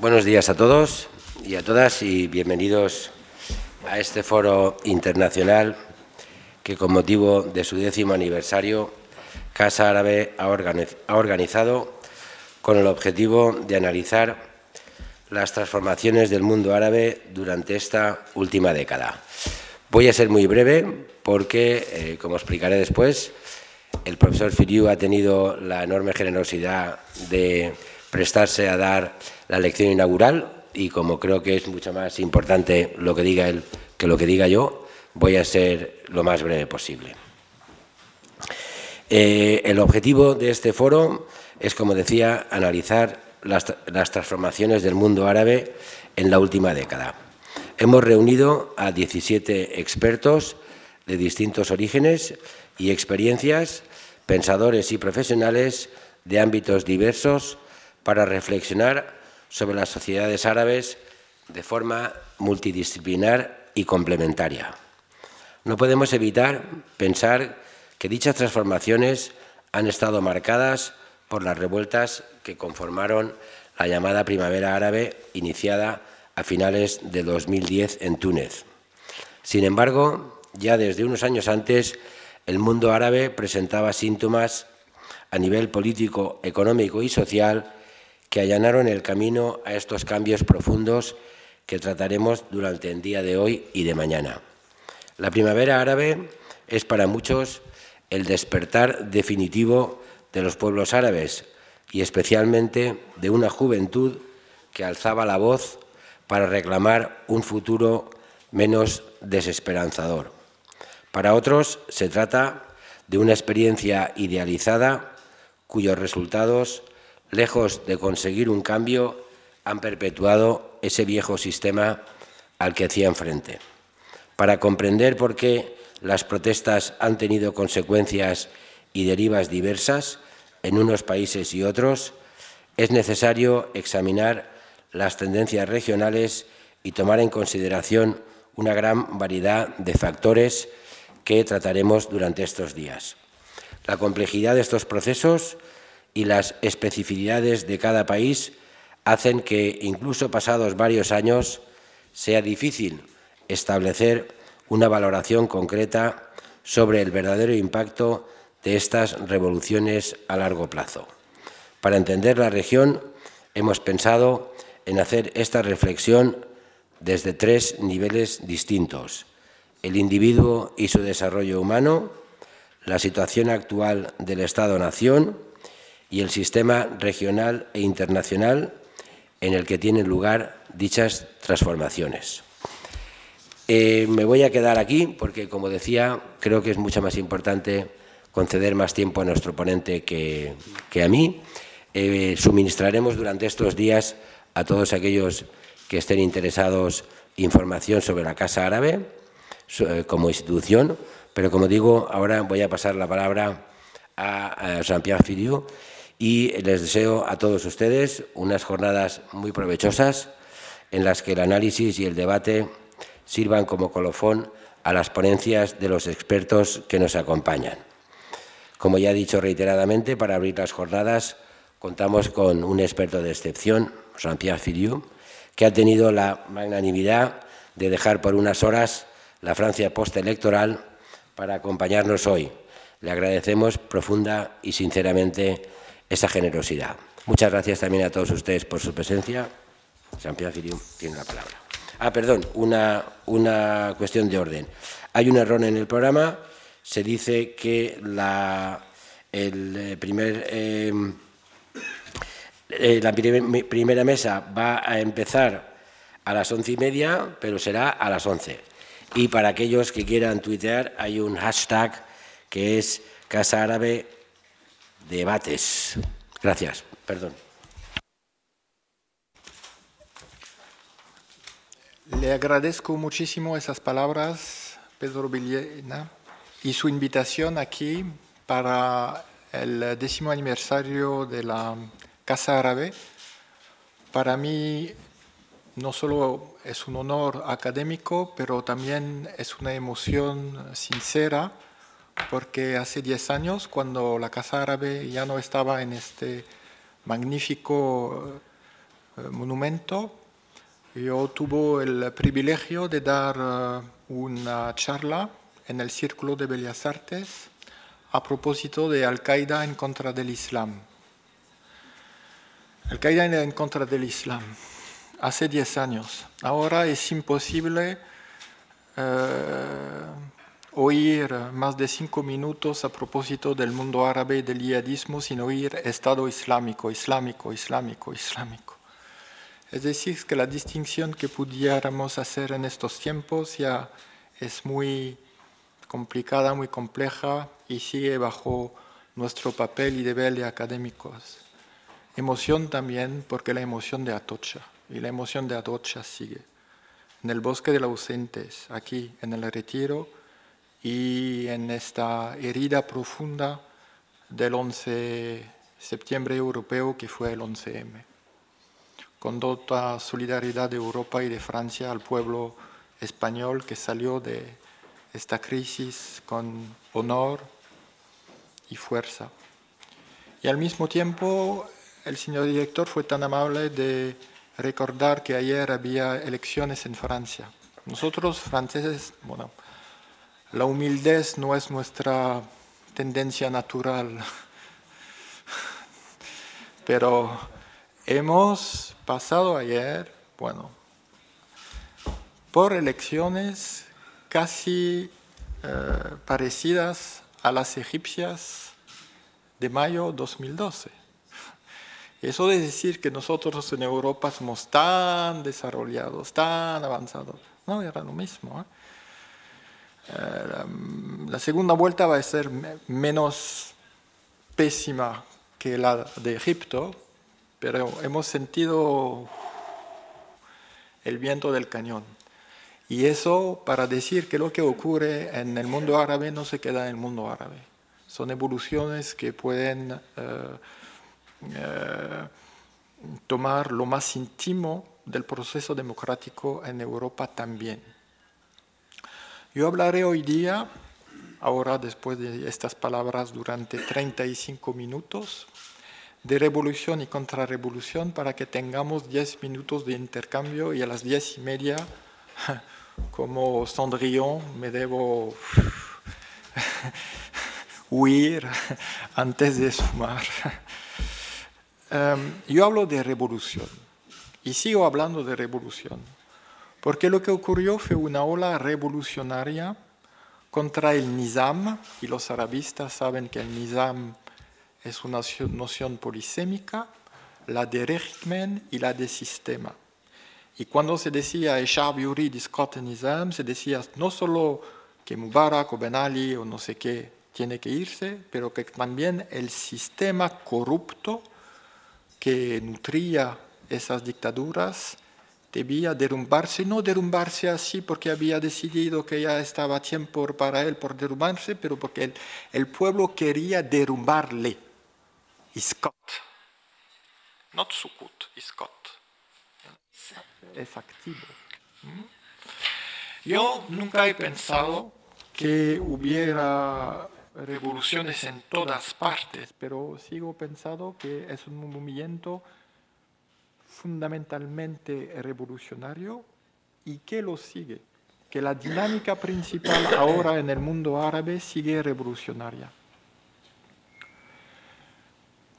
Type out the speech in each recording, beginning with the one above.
Buenos días a todos y a todas y bienvenidos a este foro internacional que con motivo de su décimo aniversario Casa Árabe ha organizado con el objetivo de analizar las transformaciones del mundo árabe durante esta última década. Voy a ser muy breve porque, eh, como explicaré después, el profesor Firiu ha tenido la enorme generosidad de prestarse a dar la lección inaugural y como creo que es mucho más importante lo que diga él que lo que diga yo, voy a ser lo más breve posible. Eh, el objetivo de este foro es, como decía, analizar las, las transformaciones del mundo árabe en la última década. Hemos reunido a 17 expertos de distintos orígenes y experiencias, pensadores y profesionales de ámbitos diversos para reflexionar sobre las sociedades árabes de forma multidisciplinar y complementaria. No podemos evitar pensar que dichas transformaciones han estado marcadas por las revueltas que conformaron la llamada Primavera Árabe iniciada a finales de 2010 en Túnez. Sin embargo, ya desde unos años antes, el mundo árabe presentaba síntomas a nivel político, económico y social que allanaron el camino a estos cambios profundos que trataremos durante el día de hoy y de mañana. La primavera árabe es para muchos el despertar definitivo de los pueblos árabes y especialmente de una juventud que alzaba la voz para reclamar un futuro menos desesperanzador. Para otros se trata de una experiencia idealizada cuyos resultados, lejos de conseguir un cambio, han perpetuado ese viejo sistema al que hacían frente. Para comprender por qué las protestas han tenido consecuencias y derivas diversas en unos países y otros, es necesario examinar las tendencias regionales y tomar en consideración una gran variedad de factores que trataremos durante estos días. La complejidad de estos procesos y las especificidades de cada país hacen que, incluso pasados varios años, sea difícil establecer una valoración concreta sobre el verdadero impacto de estas revoluciones a largo plazo. Para entender la región, hemos pensado en hacer esta reflexión desde tres niveles distintos. El individuo y su desarrollo humano, la situación actual del Estado-Nación y el sistema regional e internacional en el que tienen lugar dichas transformaciones. Eh, me voy a quedar aquí porque, como decía, creo que es mucho más importante conceder más tiempo a nuestro ponente que, a mí. Eh, suministraremos durante estos días a todos aquellos que estén interesados información sobre la Casa Árabe eh, como institución, pero como digo, ahora voy a pasar la palabra a, Jean-Pierre Fidiou y les deseo a todos ustedes unas jornadas muy provechosas en las que el análisis y el debate sirvan como colofón a las ponencias de los expertos que nos acompañan. Como ya he dicho reiteradamente, para abrir las jornadas contamos con un experto de excepción, Jean-Pierre Filiou, que ha tenido la magnanimidad de dejar por unas horas la Francia postelectoral para acompañarnos hoy. Le agradecemos profunda y sinceramente esa generosidad. Muchas gracias también a todos ustedes por su presencia. Filiou tiene la palabra. Ah, perdón, una, una, cuestión de orden. Hay un error en el programa. Se dice que la, el eh, primer... Eh, eh, la primera mesa va a empezar a las once y media, pero será a las once. Y para aquellos que quieran tuitear, hay un hashtag que es Casa Árabe Debates. Gracias. Perdón. Le agradezco muchísimo esas palabras, Pedro Villena, y su invitación aquí para el décimo aniversario de la Casa Árabe, para mí no solo es un honor académico, pero también es una emoción sincera, porque hace 10 años, cuando la Casa Árabe ya no estaba en este magnífico eh, monumento. Yo tuve el privilegio de dar eh, una charla en el Círculo de Bellas Artes a propósito de Al-Qaeda en contra del Islam. Al-Qaeda en contra del Islam. Hace 10 años. Ahora es imposible eh, oír más de 5 minutos a propósito del mundo árabe y del yihadismo sin oír Estado Islámico, Islámico, Islámico, Islámico. Es decir, que la distinción que pudiéramos hacer en estos tiempos ya es muy complicada, muy compleja y sigue bajo nuestro papel y deber de académicos. Emoción también, porque la emoción de Atocha, y la emoción de Atocha sigue. En el bosque de los ausentes, aquí en el retiro, y en esta herida profunda del 11 de septiembre europeo que fue el 11M. Con toda solidaridad de Europa y de Francia al pueblo español que salió de esta crisis con honor y fuerza. Y al mismo tiempo, el señor director fue tan amable de recordar que ayer había elecciones en Francia. Nosotros franceses, bueno, la humildad no es nuestra tendencia natural, pero hemos pasado ayer, bueno, por elecciones casi eh, parecidas a las egipcias de mayo 2012. Eso de decir que nosotros en Europa somos tan desarrollados, tan avanzados. No, era lo mismo. ¿eh? Eh, la, segunda vuelta va a ser menos pésima que la de Egipto, pero hemos sentido el viento del cañón. Y eso para decir que lo que ocurre en el mundo árabe no se queda en el mundo árabe. Son evoluciones que pueden eh, eh, tomar lo más íntimo del proceso democrático en Europa también. Yo hablaré hoy día, ahora después de estas palabras, durante 35 minutos, de revolución y contrarrevolución para que tengamos 10 minutos de intercambio y a las 10 y media como Cendrillon me debo huir antes de sumar. Em, yo hablo de revolución y sigo hablando de revolución, porque lo que ocurrió fue una ola revolucionaria contra el Nizam, y los arabistas saben que el Nizam es una noción polisémica, la de régimen y la de sistema. Y cuando se decía Eshab Yuri Nizam, se decía no solo que Mubarak o Ben Ali o no sé qué tiene que irse, pero que también el sistema corrupto que nutría esas dictaduras debía derrumbarse, no derrumbarse así porque había decidido que ya estaba tiempo para él por derrumbarse, pero porque el, el pueblo quería derrumbarle. Iskot. Not Sukut, Iskot es activo. Yo nunca he pensado que hubiera revoluciones en todas partes, pero sigo pensando que es un movimiento fundamentalmente revolucionario y que lo sigue, que la dinámica principal ahora en el mundo árabe sigue revolucionaria.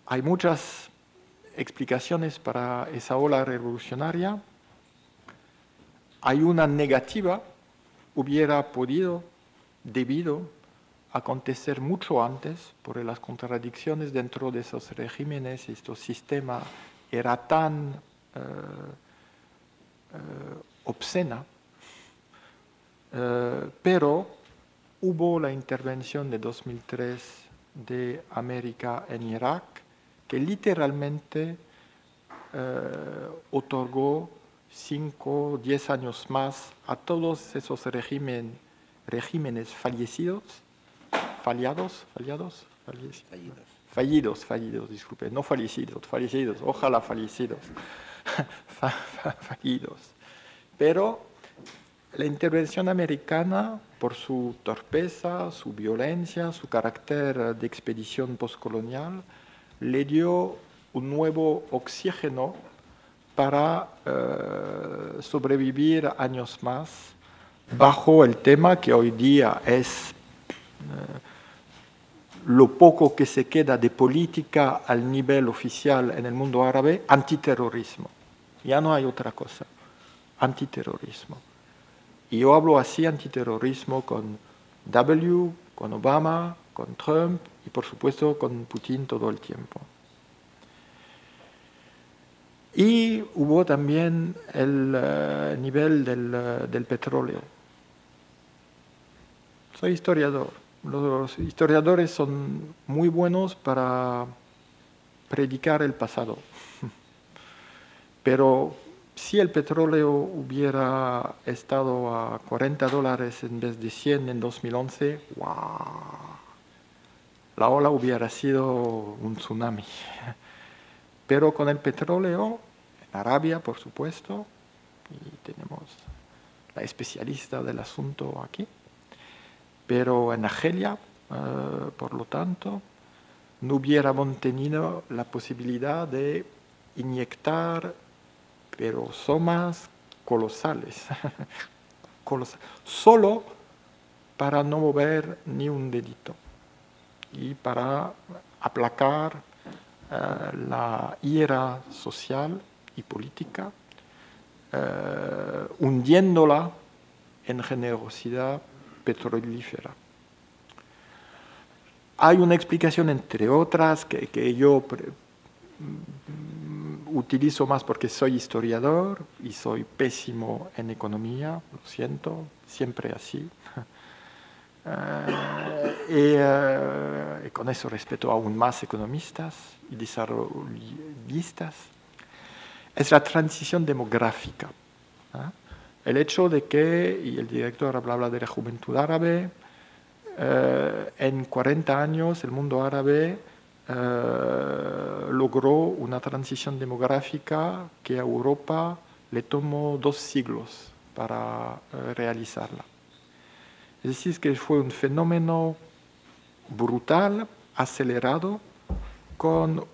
Hay muchas explicaciones para esa ola revolucionaria hay una negativa, hubiera podido, debido acontecer mucho antes por las contradicciones dentro de esos regímenes, estos sistemas era tan eh, eh, obscena, eh, pero hubo la intervención de 2003 de América en Irak que literalmente otorgó 5, 10 años más a todos esos regímenes fallecidos, fallados, fallados, fallidos. Fallidos, fallidos, disculpe, no fallecidos, fallecidos, ojalá fallecidos, fallidos. Pero la intervención americana, por su torpeza, su violencia, su carácter de expedición postcolonial, le dio un nuevo oxígeno para eh, sobrevivir años más bajo el tema que hoy día es eh, lo poco que se queda de política al nivel oficial en el mundo árabe, antiterrorismo. Ya no hay otra cosa, antiterrorismo. Y yo hablo así antiterrorismo con W, con Obama, con Trump y por supuesto con Putin todo el tiempo. Y hubo también el eh, nivel del, eh, del petróleo. Soy historiador. Los historiadores son muy buenos para predicar el pasado. Pero si el petróleo hubiera estado a 40 dólares en vez de 100 en 2011, ¡wow! la ola hubiera sido un tsunami. Pero con el petróleo, en Arabia, por supuesto, y tenemos la especialista del asunto aquí, pero en Argelia, eh, por lo tanto, no hubiéramos tenido la posibilidad de inyectar, pero somas colosales, solo para no mover ni un dedito y para aplacar eh, la ira social y política, eh, hundiéndola en generosidad petrolífera. Hay una explicación, entre otras, que, que yo mm, utilizo más porque soy historiador y soy pésimo en economía, lo siento, siempre así. Eh, eh, y, con eso respeto aún más economistas y desarrollistas, es la transición demográfica. El hecho de que, y el director habla de la juventud árabe, eh, en 40 años el mundo árabe logró una transición demográfica que a Europa le tomó dos siglos para realizarla. Es decir, que fue un fenómeno brutal, acelerado, con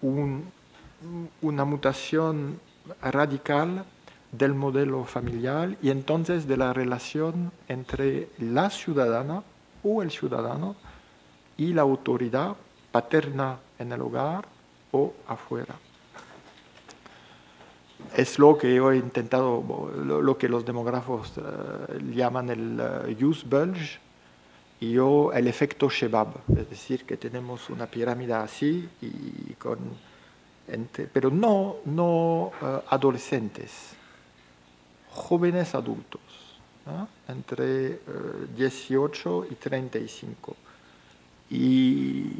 una mutación radical del modelo familiar y entonces de la relación entre la ciudadana o el ciudadano y la autoridad paterna en el hogar o afuera. Es lo que yo he intentado, lo, que los demógrafos eh, llaman el uh, use bulge y yo el efecto Shebab, es decir, que tenemos una pirámide así, y con, pero no, no eh, adolescentes, jóvenes adultos, entre 18 y 35. Y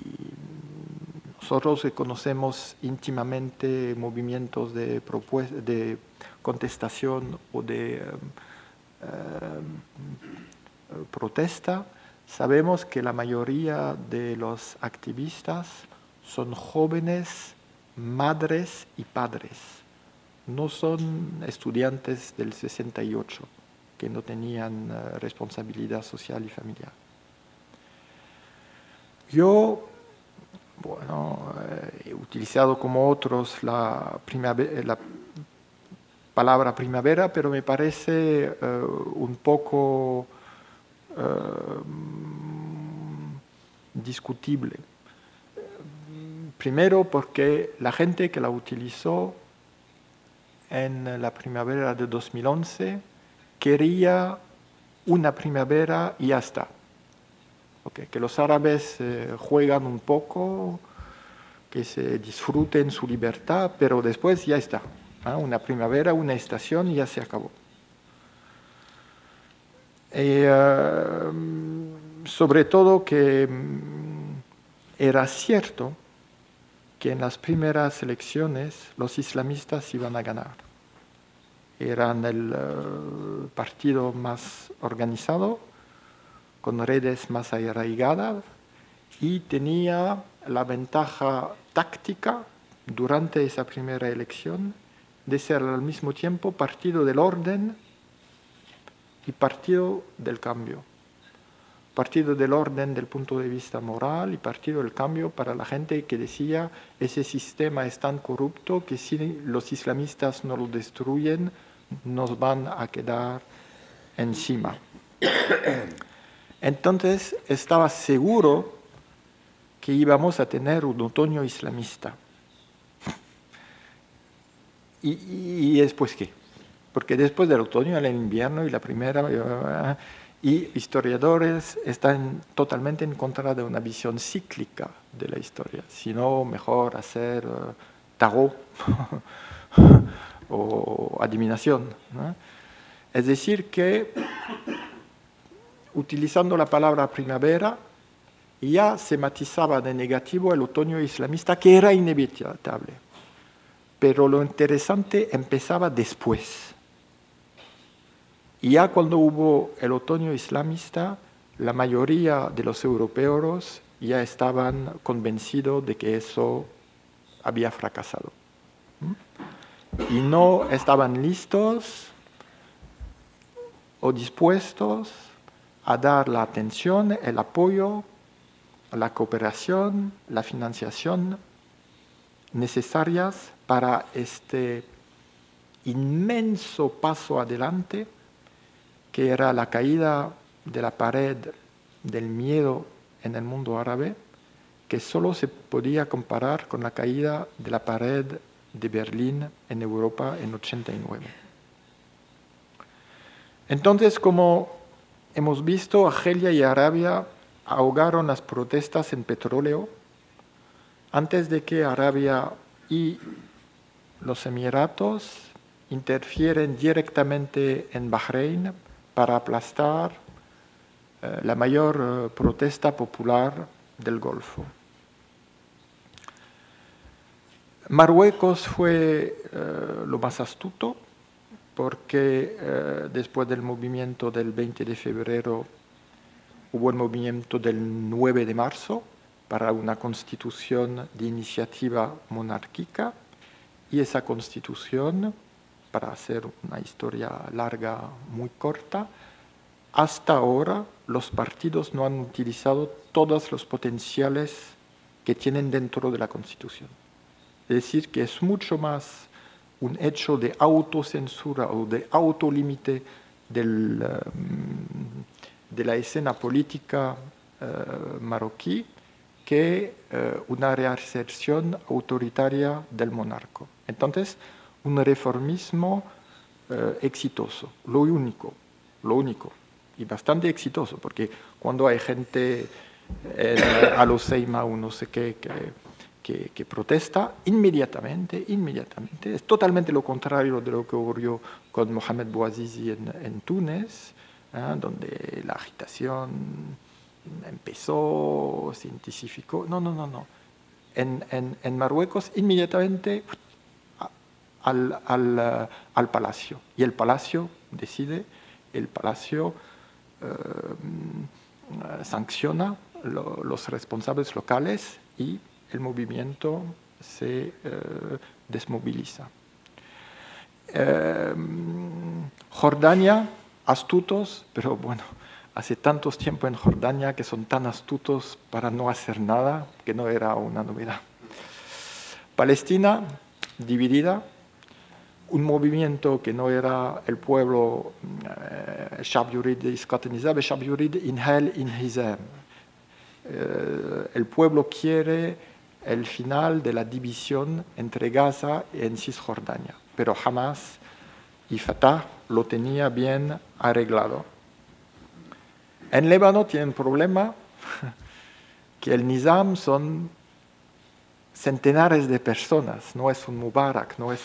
nosotros conocemos íntimamente movimientos de, de contestación o de eh, eh, protesta. Sabemos que la mayoría de los activistas son jóvenes, madres y padres. No son estudiantes del 68 que no tenían eh, responsabilidad social y familiar. Yo bueno, eh, he utilizado como otros la, la palabra primavera, pero me parece eh, un poco eh, discutible. Primero porque la gente que la utilizó en la primavera de 2011 quería una primavera y ya está que los árabes eh, juegan un poco, que se disfruten su libertad, pero después ya está. Una primavera, una estación y ya se acabó. Eh, sobre todo que mm, era cierto que en las primeras elecciones los islamistas iban a ganar. Eran el eh, partido más organizado, con redes más arraigadas y tenía la ventaja táctica durante esa primera elección de ser al mismo tiempo partido del orden y partido del cambio. Partido del Orden del punto de vista moral y Partido del Cambio para la gente que decía ese sistema es tan corrupto que si los islamistas no lo destruyen nos van a quedar encima. Entonces estaba seguro que íbamos a tener un otoño islamista. ¿Y, después qué? Porque después del otoño, el invierno y la primera, y historiadores están totalmente en contra de una visión cíclica de la historia, sino mejor hacer uh, tarot o adivinación. Es decir, que utilizando la palabra primavera, ya se matizaba de negativo el otoño islamista, que era inevitable. Pero lo interesante empezaba después. Y ya cuando hubo el otoño islamista, la mayoría de los europeos ya estaban convencidos de que eso había fracasado. ¿Mm? Y no estaban listos o dispuestos a dar la atención, el apoyo la cooperación, la financiación necesarias para este inmenso paso adelante que era la caída de la pared del miedo en el mundo árabe, que solo se podía comparar con la caída de la pared de Berlín en Europa en 89. Entonces, como hemos visto, Argelia y Arabia ahogaron las protestas en petróleo antes de que Arabia y los Emiratos interfieren directamente en Bahrein para aplastar eh, la mayor eh, protesta popular del Golfo. Marruecos fue eh, lo más astuto porque después del movimiento del 20 de febrero hubo el movimiento del 9 de marzo para una constitución de iniciativa monárquica y esa constitución, para hacer una historia larga muy corta, hasta ahora los partidos no han utilizado todos los potenciales que tienen dentro de la constitución. Es decir, que es mucho más un hecho de autocensura o de autolímite um, de la escena política eh, marroquí que eh, una reaserción autoritaria del monarca. Entonces, un reformismo eh, exitoso, lo único, lo único, y bastante exitoso, porque cuando hay gente a los Seima o no sé qué que, protesta, inmediatamente, inmediatamente, es totalmente lo contrario de lo que ocurrió con Mohamed Bouazizi en, en Túnez, ¿ah? donde la agitación empezó, se intensificó. No, no, no, no. En, en, en Marruecos inmediatamente al, al, al, palacio. Y el palacio decide, el palacio eh, sanciona lo, los responsables locales y el movimiento se eh, desmoviliza. Eh, Jordania astutos, pero bueno, hace tantos tiempo en Jordania que son tan astutos para no hacer nada que no era una novedad. Palestina dividida, movimiento que no era el pueblo Shab Yurid Nizab, Shab Yurid Inhel Inhizam. El pueblo quiere el final de la división entre Gaza y Cisjordania, pero jamás y lo tenía bien arreglado. En Líbano tienen problema que el Nizam son centenares de personas, no es un Mubarak, no es,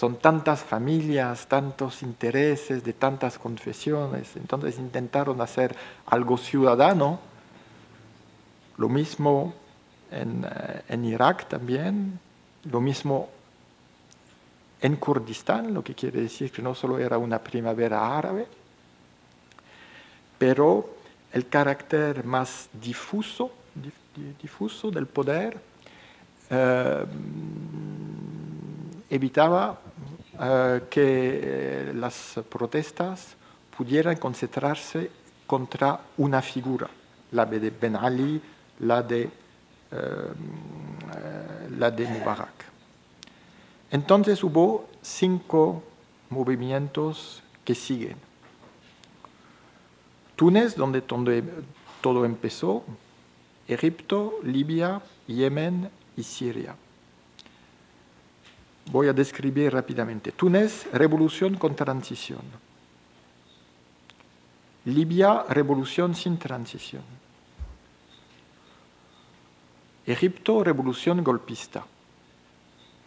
son tantas familias, tantos intereses de tantas confesiones. Entonces intentaron hacer algo ciudadano, lo mismo en, eh, en Irak también, lo mismo en Kurdistán, lo que quiere decir que no solo era una primavera árabe, pero el carácter más difuso, difuso del poder eh, evitaba eh, que las protestas pudieran concentrarse contra una figura, la de Ben Ali, la de, eh, la de Mubarak. Entonces hubo cinco movimientos que siguen. Túnez, donde todo empezó, Egipto, Libia, Yemen y Siria. Voy a describir rápidamente. Túnez, revolución con transición. Libia, revolución sin transición. Egipto, revolución golpista.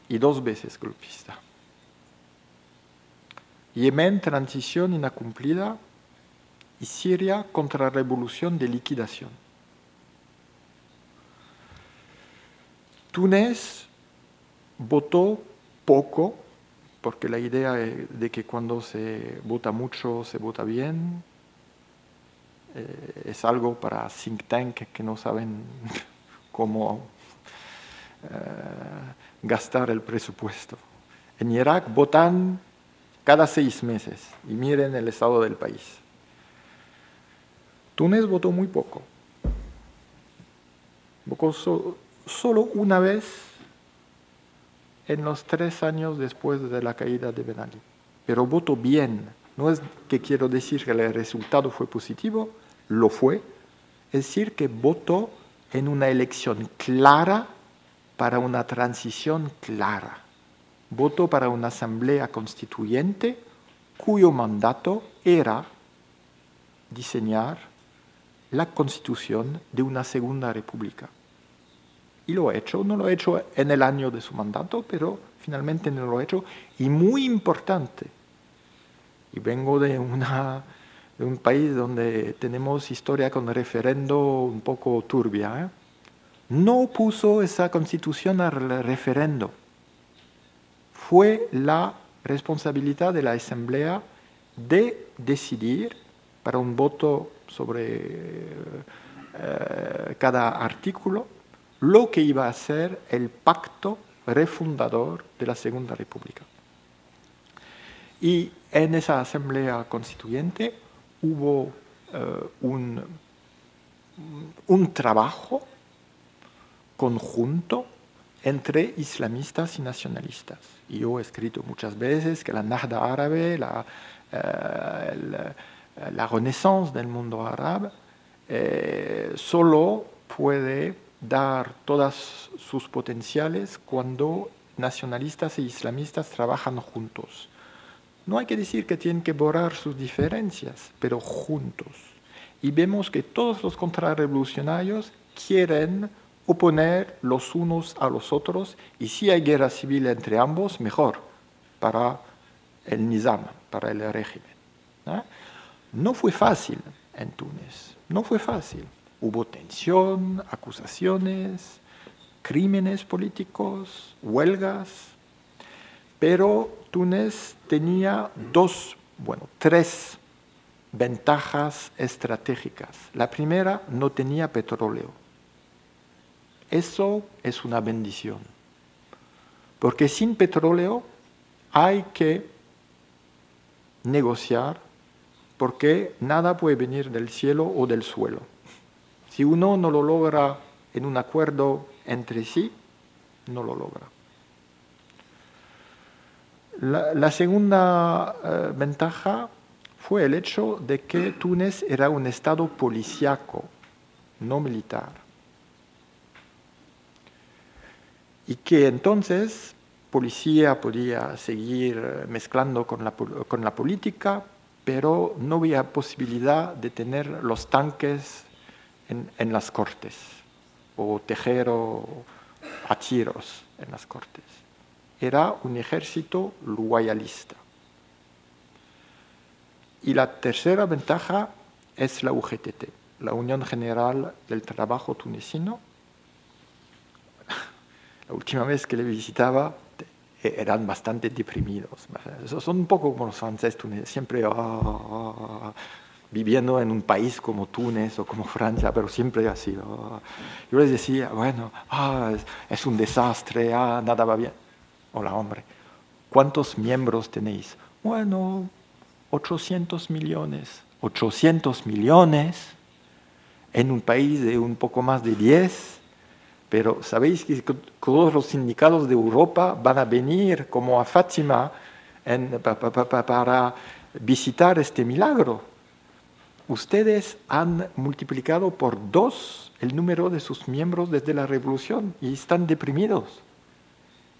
Y dos veces golpista. Yemen, transición incumplida. Y Siria, contrarrevolución de liquidación. Túnez votó poco, porque la idea de que cuando se vota mucho se vota bien eh, es algo para think tank que no saben cómo eh, gastar el presupuesto. En Irak votan cada seis meses y miren el estado del país. Túnez votó muy poco. Votó solo una vez en los tres años después de la caída de Ben Ali. Pero voto bien. No es que quiero decir que el resultado fue positivo, lo fue. Es decir, que votó en una elección clara para una transición clara. Votó para una asamblea constituyente cuyo mandato era diseñar la constitución de una segunda república y lo ha hecho. No lo ha hecho en el año de su mandato, pero finalmente no lo ha hecho. Y muy importante, y vengo de, una, de un país donde tenemos historia con referendo un poco turbia, ¿eh? no puso esa constitución al referendo. Fue la responsabilidad de la Asamblea de decidir para un voto sobre eh, cada artículo lo que iba a ser el pacto refundador de la Segunda República. Y en esa asamblea constituyente hubo eh, un, un trabajo conjunto entre islamistas y nacionalistas. Y yo he escrito muchas veces que la Nahda árabe, la, eh, la, renaissance del mundo árabe, eh, solo puede dar todas sus potenciales cuando nacionalistas e islamistas trabajan juntos. No hay que decir que tienen que borrar sus diferencias, pero juntos. Y vemos que todos los contrarrevolucionarios quieren oponer los unos a los otros y si hay guerra civil entre ambos, mejor para el Nizam, para el régimen. No fue fácil en Túnez, no fue fácil. Hubo tensión, acusaciones, crímenes políticos, huelgas, pero Túnez tenía dos, bueno, tres ventajas estratégicas. La primera, no tenía petróleo. Eso es una bendición, porque sin petróleo hay que negociar, porque nada puede venir del cielo o del suelo. Si uno no lo logra en un acuerdo entre sí, no lo logra. La, segunda eh, ventaja fue el hecho de que Túnez era un estado policiaco, no militar. Y que entonces policía podía seguir mezclando con la, con la política, pero no había posibilidad de tener los tanques en, las cortes o tejer a tiros en las cortes. Era un ejército loyalista. Y la tercera ventaja es la UGTT, la Unión General del Trabajo Tunecino. La última vez que le visitaba eran bastante deprimidos. Son un poco como los franceses, siempre ah, ah, ah, viviendo en un país como Túnez o como Francia, pero siempre ha sido. Yo les decía, bueno, ah, es, un desastre, ah, nada va bien. Hola, hombre, ¿cuántos miembros tenéis? Bueno, 800 millones. 800 millones en un país de un poco más de 10, pero sabéis que todos los sindicatos de Europa van a venir como a Fátima para visitar este milagro. Ustedes han multiplicado por dos el número de sus miembros desde la revolución y están deprimidos.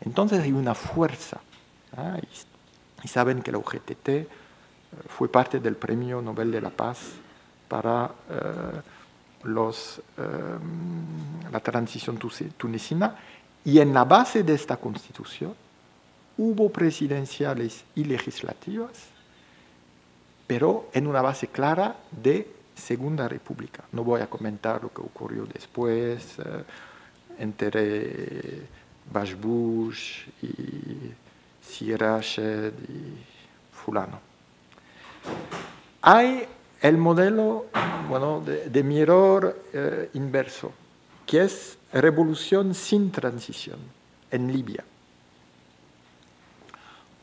Entonces hay una fuerza. Y, saben que la UGTT eh, fue parte del Premio Nobel de la Paz para eh, los, eh, la transición tunecina. Y en la base de esta constitución hubo presidenciales y legislativas, pero en una base clara de Segunda República. No voy a comentar lo que ocurrió después entre Bashbush y Sirached y fulano. Hay el modelo bueno, de, de eh, inverso, que es revolución sin transición en Libia,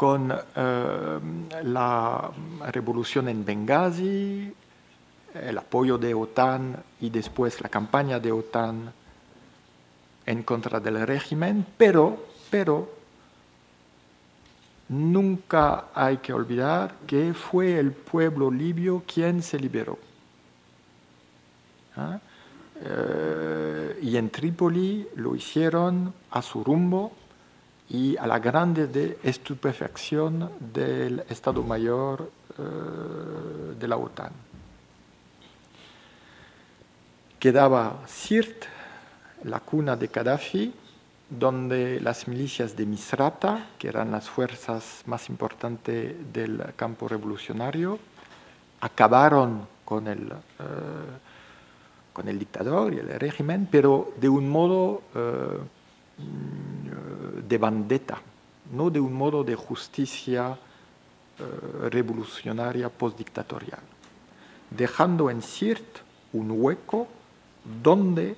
con eh, la revolución en Benghazi, el apoyo de OTAN y después la campaña de OTAN en contra del régimen, pero, pero nunca hay que olvidar que fue el pueblo libio quien se liberó. ¿Ah? Eh, y en Trípoli lo hicieron a su rumbo y a la grande estupefacción del Estado Mayor eh, de la OTAN. Quedaba Sirt, la cuna de Gaddafi, donde las milicias de Misrata, que eran las fuerzas más importantes del campo revolucionario, acabaron con el, eh, con el dictador y el régimen, pero de un modo eh, de vendetta, no de un modo de justicia eh, revolucionaria postdictatorial, dejando en Sirt un hueco donde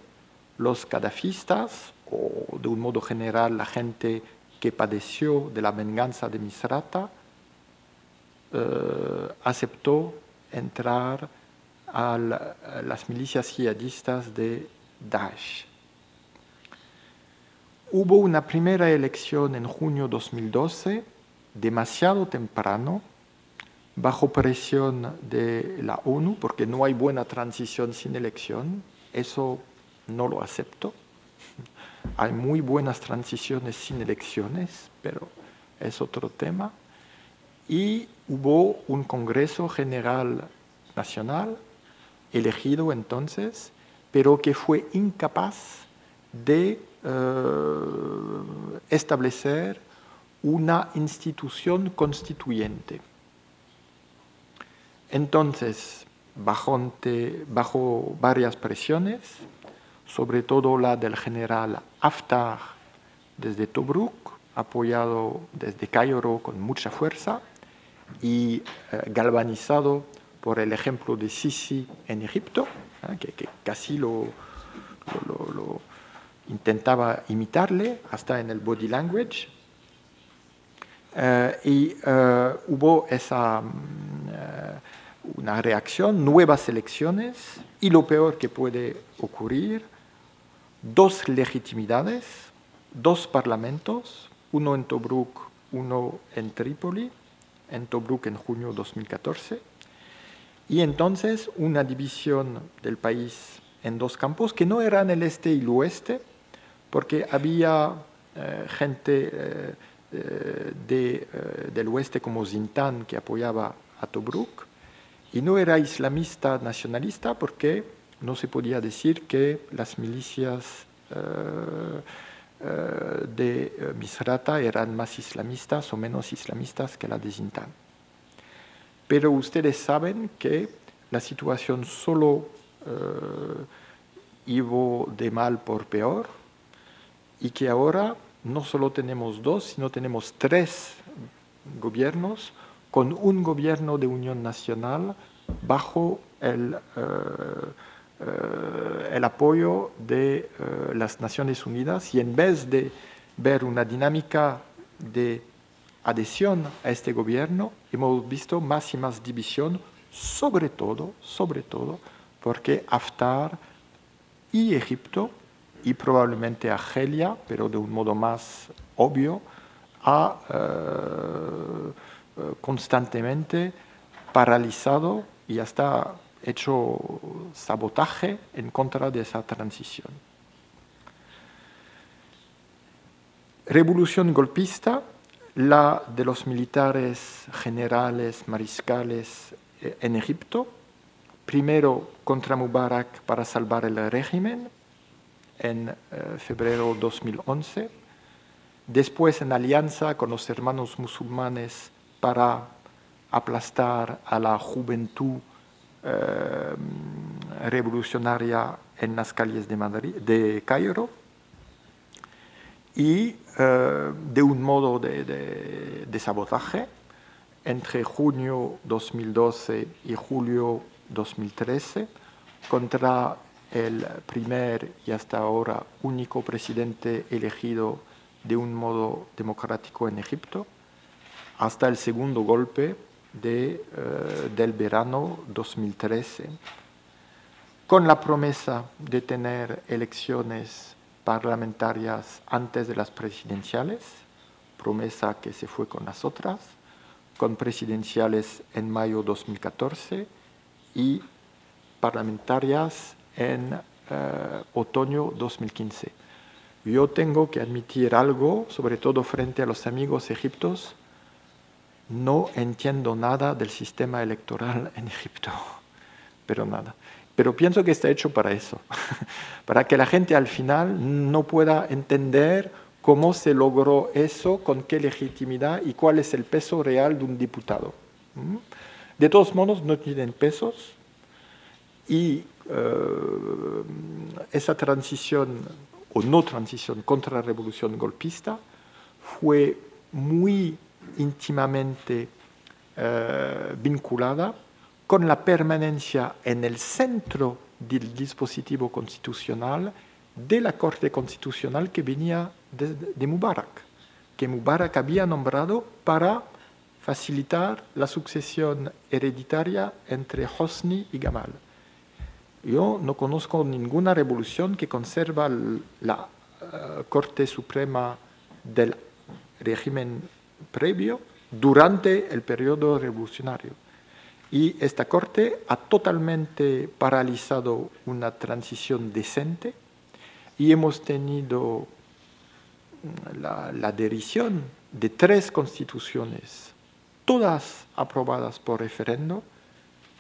los cadafistas, o de un modo general la gente que padeció de la venganza de Misrata, eh, aceptó entrar a, las milicias jihadistas de Daesh. Hubo una primera elección en junio 2012, demasiado temprano, bajo presión de la ONU, porque no hay buena transición sin elección. Eso no lo acepto. Hay muy buenas transiciones sin elecciones, pero es otro tema. Y hubo un Congreso General Nacional elegido entonces, pero que fue incapaz de establecer una institución constituyente. Entonces, bajo, bajo varias presiones, sobre todo la del general Haftar desde Tobruk, apoyado desde Cairo con mucha fuerza y eh, galvanizado por el ejemplo de Sisi en Egipto, ¿eh? que, casi lo, intentaba imitarle hasta en el body language. Eh, y hubo esa mm, una reacción, nuevas elecciones y lo peor que puede ocurrir dos legitimidades, dos parlamentos, uno en Tobruk, uno en Trípoli, en Tobruk en junio de 2014, y entonces una división del país en dos campos que no eran el este y el oeste, porque había eh, gente eh, eh, del oeste como Zintan que apoyaba a Tobruk, y no era islamista nacionalista porque no se podía decir que las milicias de Misrata eran más islamistas o menos islamistas que la de Zintan. Pero ustedes saben que la situación solo iba de mal por peor y que ahora no solo tenemos dos, sino tenemos tres gobiernos con un gobierno de unión nacional bajo el, eh, el apoyo de eh, las Naciones Unidas y en vez de ver una dinámica de adhesión a este gobierno, hemos visto más y más división sobre todo, sobre todo, porque Haftar y Egipto, y probablemente Argelia, pero de un modo más obvio, ha eh, eh, constantemente paralizado y hasta hecho sabotaje en contra de esa transición. Revolución golpista, la de los militares generales, mariscales eh, en Egipto, primero contra Mubarak para salvar el régimen en eh, febrero 2011, después en alianza con los hermanos musulmanes para aplastar a la juventud eh, revolucionaria en las calles de, de Cairo. Y eh, de un modo de, sabotaje entre junio 2012 y julio 2013 contra el primer y hasta ahora único presidente elegido de un modo democrático en Egipto, hasta el segundo golpe de, eh, del verano 2013, con la promesa de tener elecciones parlamentarias antes de las presidenciales, promesa que se fue con las otras, con presidenciales en mayo 2014 y parlamentarias en eh, otoño 2015. Yo tengo que admitir algo, sobre todo frente a los amigos egiptos, no entiendo nada del sistema electoral en Egipto, pero nada. Pero pienso que está hecho para eso, para que la gente al final no pueda entender cómo se logró eso, con qué legitimidad y cuál es el peso real de un diputado. ¿Mm? De todos modos, no tienen pesos y eh, esa transición o no transición contra la revolución golpista fue muy íntimamente eh, vinculada con la permanencia en el centro del dispositivo constitucional de la Corte Constitucional que venía de, de Mubarak, que Mubarak había nombrado para facilitar la sucesión hereditaria entre Hosni y Gamal. Yo no conozco ninguna revolución que conserva la eh, Corte Suprema del régimen previo durante el periodo revolucionario. Y esta Corte ha totalmente paralizado una transición decente y hemos tenido la, la derisión de tres constituciones, todas aprobadas por referendo,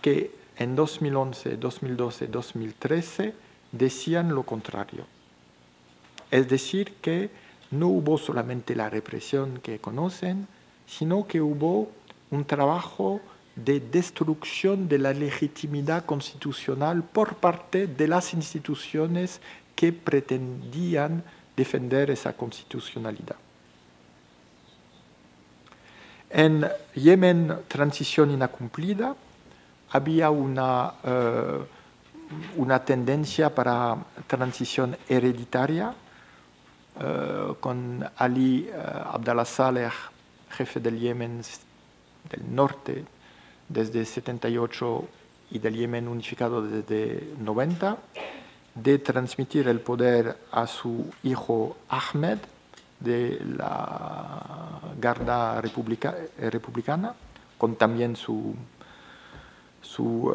que en 2011, 2012, 2013 decían lo contrario. Es decir, que no hubo solamente la represión que conocen, sino que hubo un trabajo de destrucción de la legitimidad constitucional por parte de las instituciones que pretendían defender esa constitucionalidad. En Yemen, transición incumplida, había una, eh, una tendencia para transición hereditaria, eh, con Ali eh, Abdallah Saleh, jefe del Yemen del norte desde 78 y del Yemen unificado desde 90, de transmitir el poder a su hijo Ahmed de la Garda Republicana, con también su, su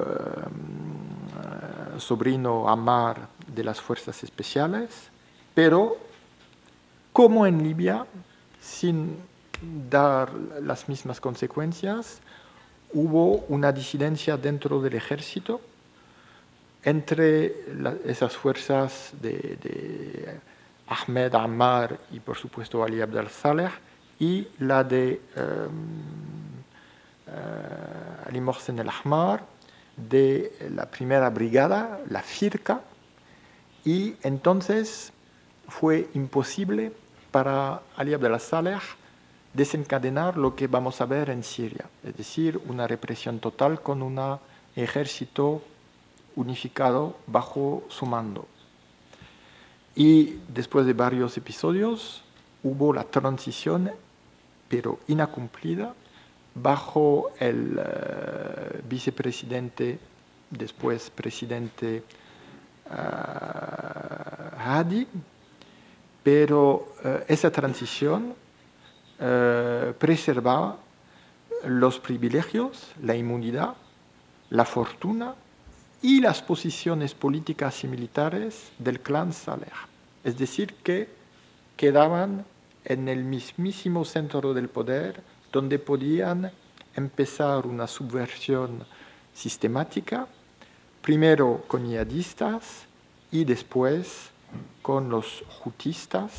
sobrino Ammar de las Fuerzas Especiales, pero como en Libia, sin dar las mismas consecuencias, hubo una disidencia dentro del ejército entre esas fuerzas de, Ahmed Ammar y por supuesto Ali Abdel Saleh y la de uh, Ali Mohsen el Ahmar de la primera brigada, la FIRCA, y entonces fue imposible para Ali Abdel Saleh desencadenar lo que vamos a ver en Siria, es decir, una represión total con un ejército unificado bajo su mando. Y después de varios episodios hubo la transición, pero incumplida, bajo el eh, vicepresidente, después presidente Hadi, pero esa transición preservaba los privilegios, la inmunidad, la fortuna y las posiciones políticas y militares del clan Saleh. Es decir, que quedaban en el mismísimo centro del poder donde podían empezar una subversión sistemática, primero con yihadistas y después con los hutistas,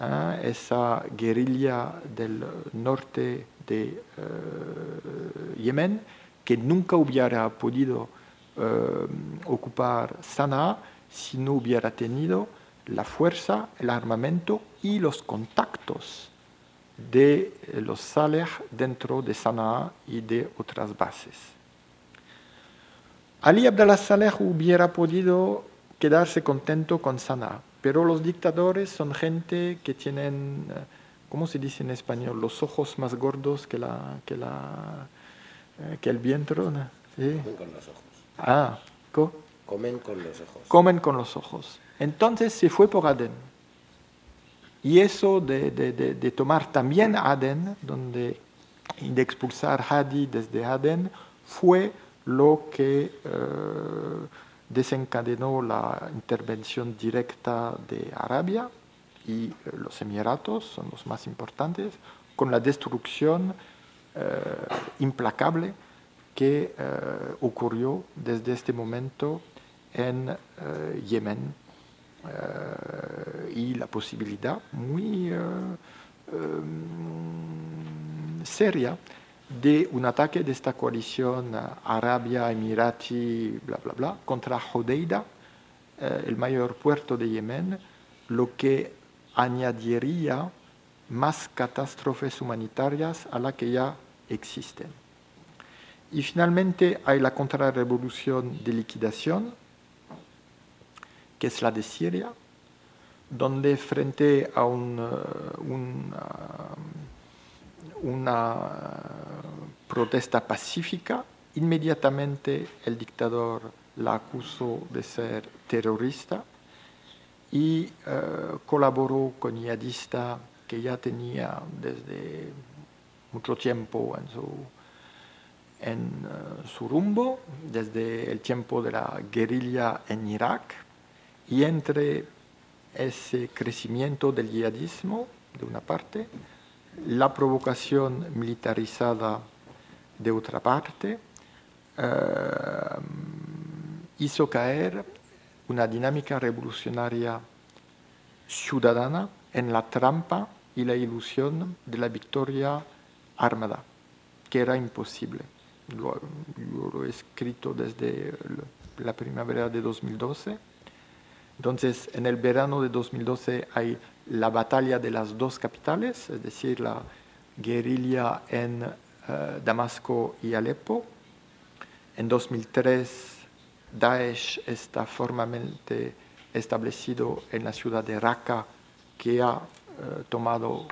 ¿eh? esa guerrilla del norte de eh, Yemen que nunca hubiera podido eh, ocupar Sanaa si no hubiera tenido la fuerza, el armamento y los contactos de los Saleh dentro de Sanaa y de otras bases. Ali Abdallah Saleh hubiera podido quedarse contento con Sanaa, pero los dictadores son gente que tienen, eh, ¿cómo se dice en español? Los ojos más gordos que, la, que, la, eh, que el vientre. ¿Sí? con los ojos. Ah, comen con los ojos. Comen con los ojos. Entonces se fue por Aden. Y eso de, tomar también Aden, donde, de expulsar Hadi desde Aden, fue lo que eh, desencadenó la intervención directa de Arabia y eh, los Emiratos, son los más importantes, con la destrucción eh, implacable que ocurrió desde este momento en Yemen y la posibilidad muy seria de un ataque de esta coalición Arabia, Emirati, bla, bla, bla, contra Hodeida, eh, el mayor puerto de Yemen, lo que añadiría más catástrofes humanitarias a las que ya existen. Y finalmente hay la contrarrevolución de liquidación, que es la de Siria, donde frente a un, uh, una protesta pacífica, inmediatamente el dictador la acusó de ser terrorista y uh, colaboró con yihadista que ya tenía desde mucho tiempo en su rumbo, desde el tiempo de la guerrilla en Irak, y entre ese crecimiento del yihadismo, de una parte, la provocación militarizada de otra parte, eh, hizo caer una dinámica revolucionaria ciudadana en la trampa y la ilusión de la victoria armada, que era imposible. Lo, lo he escrito desde la primavera de 2012 entonces, en el verano de 2012 hay la batalla de las dos capitales, es decir, la guerrilla en eh, Damasco y Alepo. En 2003, Daesh está formalmente establecido en la ciudad de Raqqa, que ha eh, tomado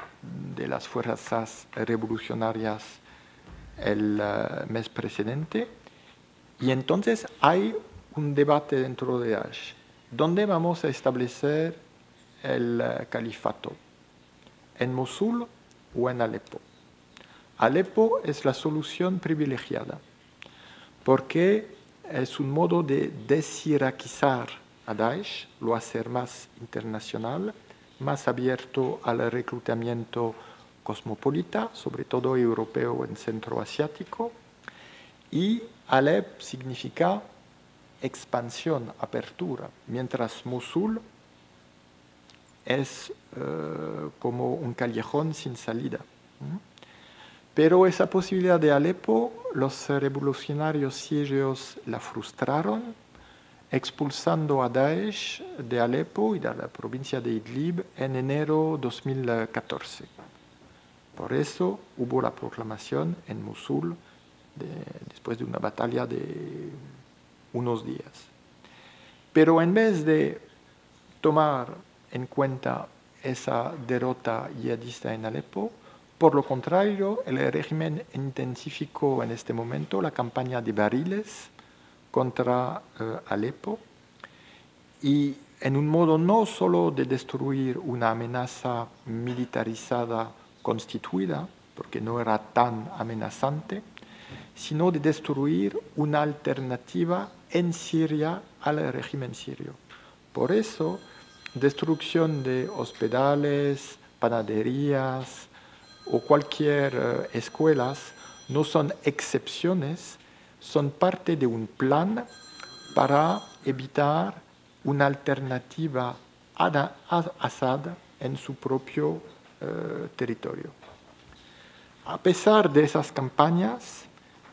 de las fuerzas revolucionarias el eh, mes precedente. Y entonces hay un debate dentro de Daesh ¿Dónde vamos a establecer el eh, califato? ¿En Mosul o en Alepo? Alepo es la solución privilegiada porque es un modo de desiraquizar a Daesh, lo hacer más internacional, más abierto al reclutamiento cosmopolita, sobre todo europeo en centro asiático, y Alep significa expansión, apertura, mientras Mosul es eh, como un callejón sin salida. Pero esa posibilidad de Alepo, los revolucionarios sirios la frustraron, expulsando a Daesh de Alepo y de la provincia de Idlib en enero 2014. Por eso hubo la proclamación en Mosul después de una batalla de unos días. Pero en vez de tomar en cuenta esa derrota yihadista en Alepo, Por lo contrario, el régimen intensificó en este momento la campaña de barriles contra eh, Alepo y en un modo no solo de destruir una amenaza militarizada constituida, porque no era tan amenazante, sino de destruir una alternativa en Siria al régimen sirio. Por eso, destrucción de hospitales, panaderías o cualquier eh, escuelas no son excepciones, son parte de un plan para evitar una alternativa a Assad en su propio eh, territorio. A pesar de esas campañas,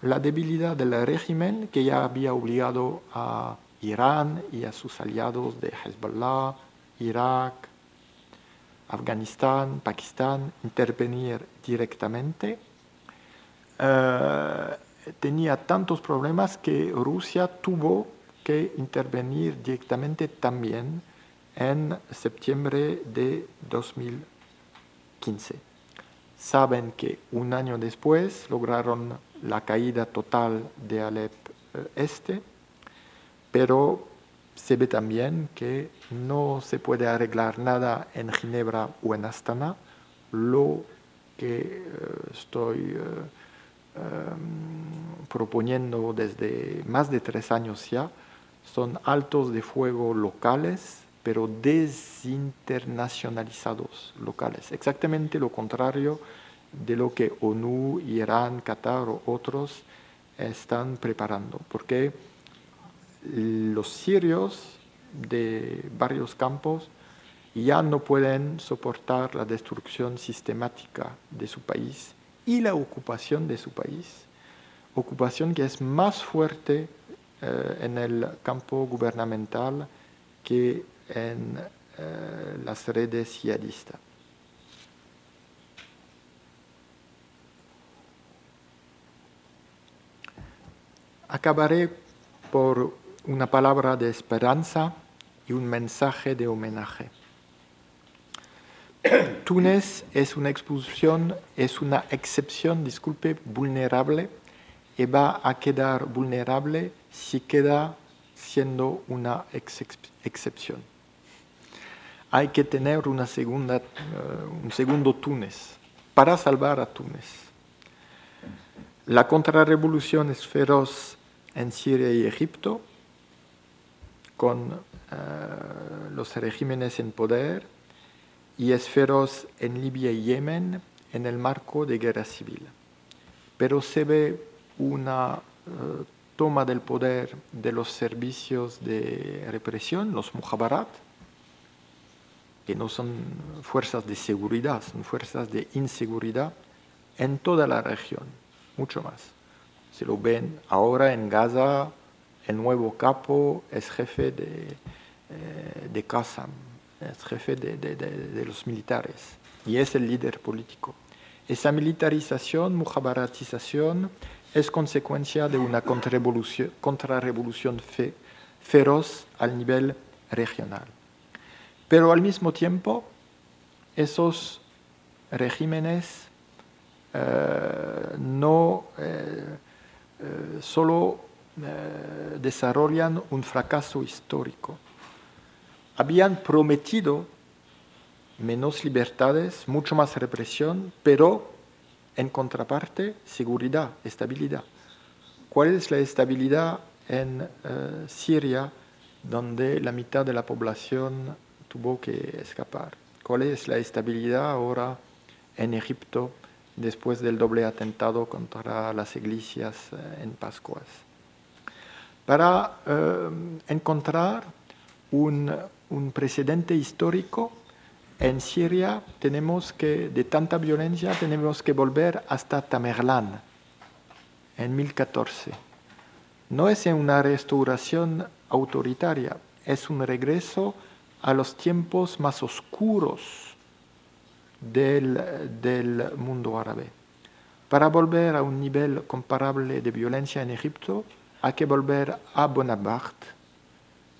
la debilidad del régimen que ya había obligado a Irán y a sus aliados de Hezbollah, Irak, Afganistán, Pakistán, intervenir directamente, eh, tenía tantos problemas que Rusia tuvo que intervenir directamente también en septiembre de 2015. Saben que un año después lograron la caída total de Alep eh, Este, pero se ve también que no se puede arreglar nada en Ginebra o en Astana. Lo que eh, estoy eh, em, proponiendo desde más de tres años ya son altos de fuego locales, pero desinternacionalizados locales. Exactamente lo contrario de lo que ONU, Irán, Qatar o otros están preparando, porque los sirios de varios campos ya no pueden soportar la destrucción sistemática de su país y la ocupación de su país, ocupación que es más fuerte eh, en el campo gubernamental que en eh, las redes yihadistas. Acabaré por una palabra de esperanza y un mensaje de homenaje. Túnez es una expulsión, es una excepción, disculpe, vulnerable y va a quedar vulnerable si queda siendo una excepción. Hay que tener eh, un segundo Túnez para salvar a Túnez. La contrarrevolución es feroz en Siria y Egipto, con eh, los regímenes en poder, y es feroz en Libia y Yemen en el marco de guerra civil. Pero se ve una eh, toma del poder de los servicios de represión, los mujabarat, que no son fuerzas de seguridad, son fuerzas de inseguridad en toda la región, mucho más. Se lo ven ahora en Gaza, el nuevo capo es jefe de, eh, de Qasam, es jefe de, de, los militares y es el líder político. Esa militarización, mujabaratización, es consecuencia de una contrarrevolución fe, feroz al nivel regional. Pero al mismo tiempo, esos regímenes eh, no eh, solo eh, desarrollan un fracaso histórico. Habían prometido menos libertades, mucho más represión, pero en contraparte seguridad, estabilidad. ¿Cuál es la estabilidad en eh, Siria, donde la mitad de la población tuvo que escapar? ¿Cuál es la estabilidad ahora en Egipto? Después del doble atentado contra las iglesias eh, en Pascuas. Para eh, encontrar un, un, precedente histórico en Siria tenemos que, de tanta violencia, tenemos que volver hasta Tamerlán en 1014. No es una restauración autoritaria, es un regreso a los tiempos más oscuros del, mundo árabe. Para volver a un nivel comparable de violencia en Egipto, hay que volver a Bonaparte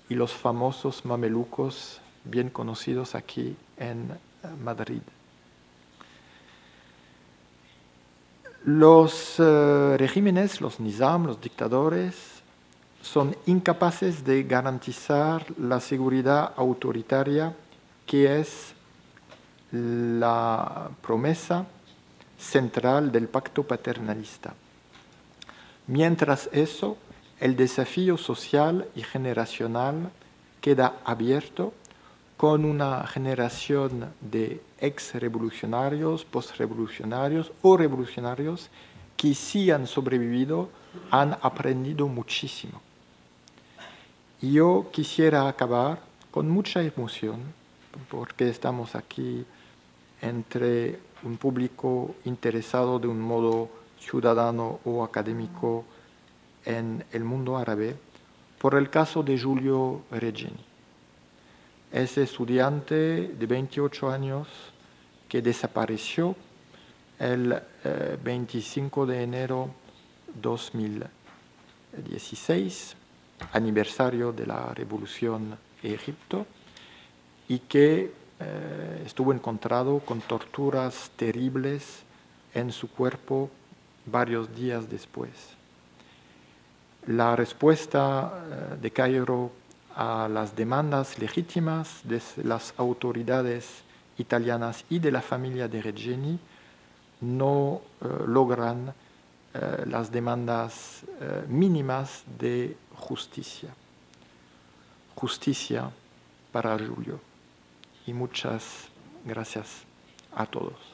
y los famosos mamelucos bien conocidos aquí en Madrid. Los eh, regímenes, los nizam, los dictadores, son incapaces de garantizar la seguridad autoritaria que es la promesa central del pacto paternalista. Mientras eso, el desafío social y generacional queda abierto con una generación de ex-revolucionarios, post-revolucionarios o revolucionarios que sí han sobrevivido, han aprendido muchísimo. Yo quisiera acabar con mucha emoción, porque estamos aquí entre un público interesado de un modo ciudadano o académico en el mundo árabe, por el caso de Giulio Regeni. Ese estudiante de 28 años que desapareció el 25 eh, de enero 2016, aniversario de la revolución Egipto, y que eh, estuvo encontrado con torturas terribles en su cuerpo varios días después. La respuesta eh, de Cairo a las demandas legítimas de las autoridades italianas y de la familia de Regeni no eh, logran las demandas mínimas de justicia. Justicia para Julio. Y muchas gracias a todos.